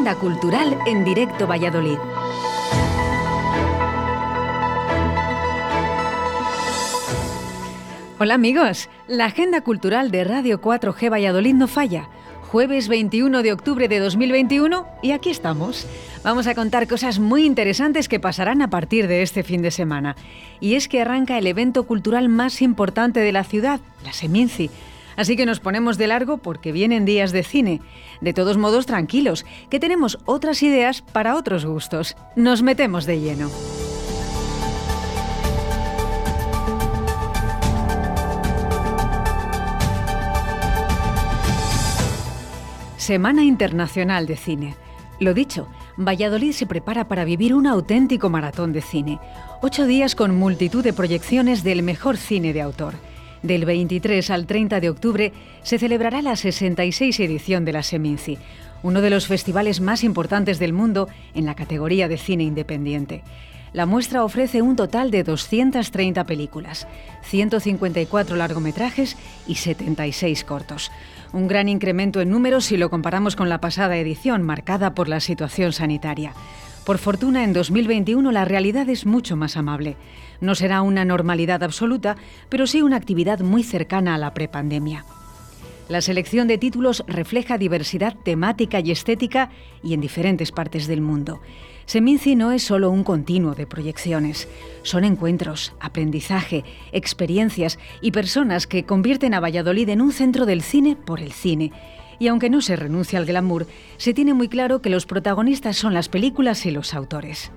agenda cultural en directo Valladolid. Hola amigos, la agenda cultural de Radio 4G Valladolid no falla. Jueves 21 de octubre de 2021 y aquí estamos. Vamos a contar cosas muy interesantes que pasarán a partir de este fin de semana. Y es que arranca el evento cultural más importante de la ciudad, la Seminci. Así que nos ponemos de largo porque vienen días de cine. De todos modos, tranquilos, que tenemos otras ideas para otros gustos. Nos metemos de lleno. Semana Internacional de Cine. Lo dicho, Valladolid se prepara para vivir un auténtico maratón de cine. Ocho días con multitud de proyecciones del mejor cine de autor. Del 23 al 30 de octubre se celebrará la 66 edición de la Seminci, uno de los festivales más importantes del mundo en la categoría de cine independiente. La muestra ofrece un total de 230 películas, 154 largometrajes y 76 cortos un gran incremento en números si lo comparamos con la pasada edición, marcada por la situación sanitaria. Por fortuna, en 2021 la realidad es mucho más amable. No será una normalidad absoluta, pero sí una actividad muy cercana a la prepandemia. La selección de títulos refleja diversidad temática y estética y en diferentes partes del mundo. Seminci no es solo un continuo de proyecciones, son encuentros, aprendizaje, experiencias y personas que convierten a Valladolid en un centro del cine por el cine. Y aunque no se renuncia al glamour, se tiene muy claro que los protagonistas son las películas y los autores.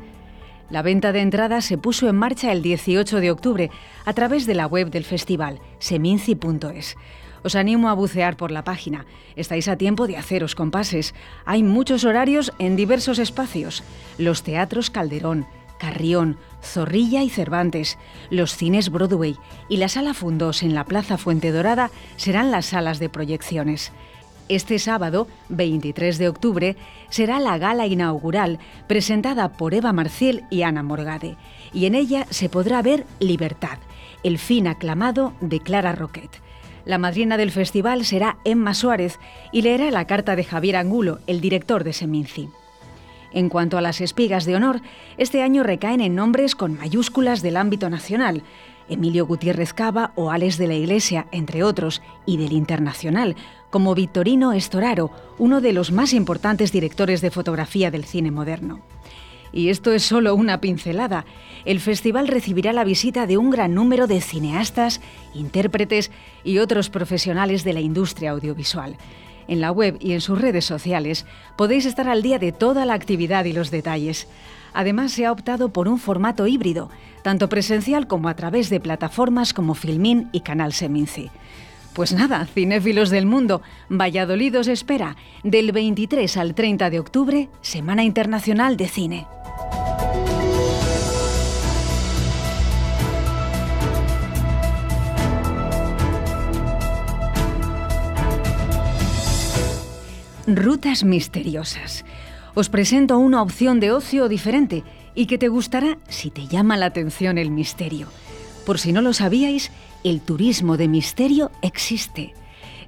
La venta de entradas se puso en marcha el 18 de octubre a través de la web del festival, seminci.es. Os animo a bucear por la página. Estáis a tiempo de haceros compases. Hay muchos horarios en diversos espacios. Los teatros Calderón, Carrión, Zorrilla y Cervantes, los cines Broadway y la sala Fundos en la Plaza Fuente Dorada serán las salas de proyecciones. Este sábado, 23 de octubre, será la gala inaugural presentada por Eva Marciel y Ana Morgade, y en ella se podrá ver Libertad, el fin aclamado de Clara Roquet. La madrina del festival será Emma Suárez y leerá la carta de Javier Angulo, el director de Seminci. En cuanto a las espigas de honor, este año recaen en nombres con mayúsculas del ámbito nacional, Emilio Gutiérrez Cava o Alex de la Iglesia, entre otros, y del internacional, como Victorino Estoraro, uno de los más importantes directores de fotografía del cine moderno. Y esto es solo una pincelada. El festival recibirá la visita de un gran número de cineastas, intérpretes y otros profesionales de la industria audiovisual. En la web y en sus redes sociales podéis estar al día de toda la actividad y los detalles. Además, se ha optado por un formato híbrido, tanto presencial como a través de plataformas como Filmin y Canal Seminci. Pues nada, cinéfilos del mundo, Valladolid os espera del 23 al 30 de octubre, Semana Internacional de Cine. Rutas misteriosas. Os presento una opción de ocio diferente y que te gustará si te llama la atención el misterio. Por si no lo sabíais, el turismo de misterio existe.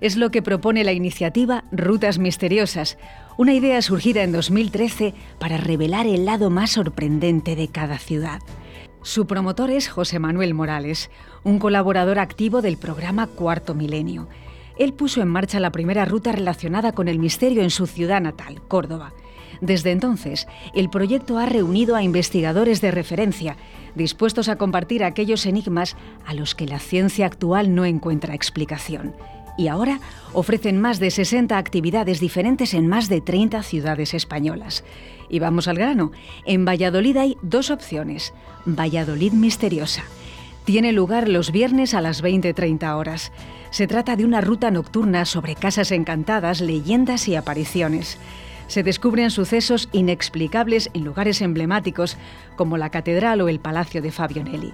Es lo que propone la iniciativa Rutas Misteriosas, una idea surgida en 2013 para revelar el lado más sorprendente de cada ciudad. Su promotor es José Manuel Morales, un colaborador activo del programa Cuarto Milenio él puso en marcha la primera ruta relacionada con el misterio en su ciudad natal, Córdoba. Desde entonces, el proyecto ha reunido a investigadores de referencia, dispuestos a compartir aquellos enigmas a los que la ciencia actual no encuentra explicación. Y ahora ofrecen más de 60 actividades diferentes en más de 30 ciudades españolas. Y vamos al grano. En Valladolid hay dos opciones. Valladolid Misteriosa. Tiene lugar los viernes a las 20.30 horas. Se trata de una ruta nocturna sobre casas encantadas, leyendas y apariciones. Se descubren sucesos inexplicables en lugares emblemáticos como la catedral o el palacio de Fabionelli.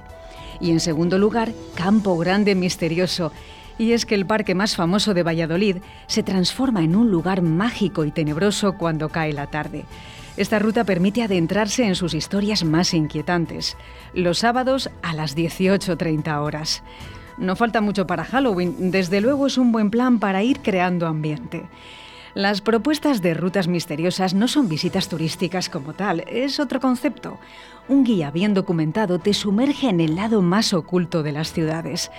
Y en segundo lugar, Campo Grande Misterioso. Y es que el parque más famoso de Valladolid se transforma en un lugar mágico y tenebroso cuando cae la tarde. Esta ruta permite adentrarse en sus historias más inquietantes, los sábados a las 18.30 horas. No falta mucho para Halloween, desde luego es un buen plan para ir creando ambiente. Las propuestas de rutas misteriosas no son visitas turísticas como tal, es otro concepto. Un guía bien documentado te sumerge en el lado más oculto de las ciudades.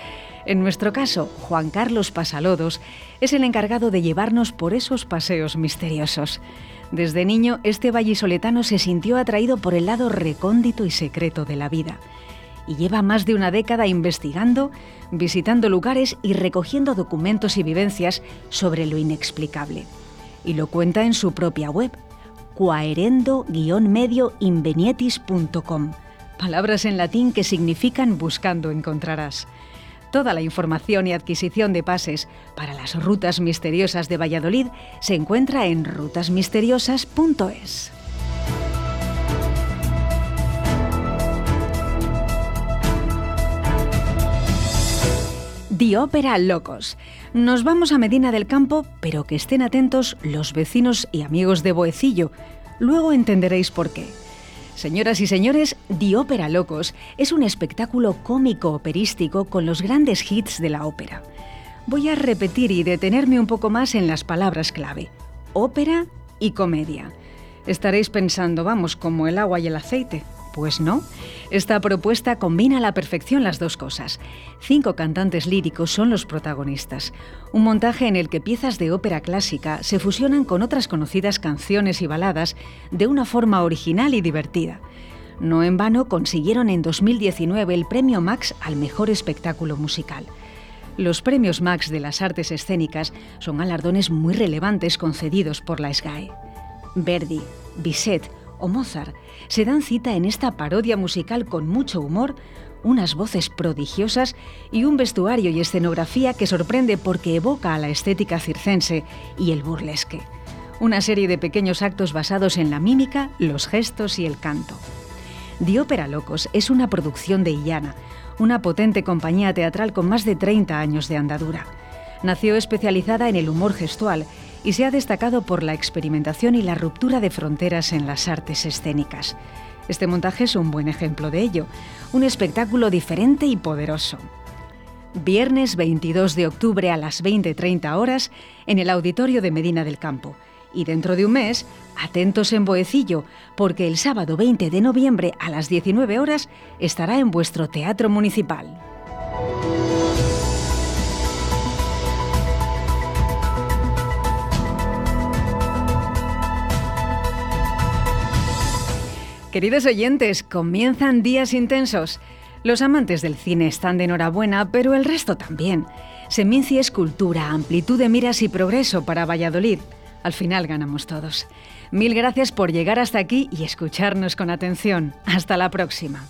En nuestro caso, Juan Carlos Pasalodos es el encargado de llevarnos por esos paseos misteriosos. Desde niño, este vallisoletano se sintió atraído por el lado recóndito y secreto de la vida. Y lleva más de una década investigando, visitando lugares y recogiendo documentos y vivencias sobre lo inexplicable y lo cuenta en su propia web, quaerendo-medio-invenietis.com. Palabras en latín que significan buscando encontrarás. Toda la información y adquisición de pases para las rutas misteriosas de Valladolid se encuentra en rutasmisteriosas.es. The Opera Locos. Nos vamos a Medina del Campo, pero que estén atentos los vecinos y amigos de Boecillo. Luego entenderéis por qué. Señoras y señores, The Opera Locos es un espectáculo cómico operístico con los grandes hits de la ópera. Voy a repetir y detenerme un poco más en las palabras clave. Ópera y comedia. Estaréis pensando, vamos, como el agua y el aceite. Pues no. Esta propuesta combina a la perfección las dos cosas. Cinco cantantes líricos son los protagonistas. Un montaje en el que piezas de ópera clásica se fusionan con otras conocidas canciones y baladas de una forma original y divertida. No en vano consiguieron en 2019 el premio Max al mejor espectáculo musical. Los premios Max de las artes escénicas son galardones muy relevantes concedidos por la SGAE. Verdi, Bizet Mozart se dan cita en esta parodia musical con mucho humor, unas voces prodigiosas y un vestuario y escenografía que sorprende porque evoca a la estética circense y el burlesque. Una serie de pequeños actos basados en la mímica, los gestos y el canto. The Ópera Locos es una producción de Illana, una potente compañía teatral con más de 30 años de andadura. Nació especializada en el humor gestual y se ha destacado por la experimentación y la ruptura de fronteras en las artes escénicas. Este montaje es un buen ejemplo de ello, un espectáculo diferente y poderoso. Viernes 22 de octubre a las 20.30 horas en el Auditorio de Medina del Campo. Y dentro de un mes, atentos en Boecillo, porque el sábado 20 de noviembre a las 19 horas estará en vuestro Teatro Municipal. Queridos oyentes, comienzan días intensos. Los amantes del cine están de enhorabuena, pero el resto también. Seminci es cultura, amplitud de miras y progreso para Valladolid. Al final ganamos todos. Mil gracias por llegar hasta aquí y escucharnos con atención. Hasta la próxima.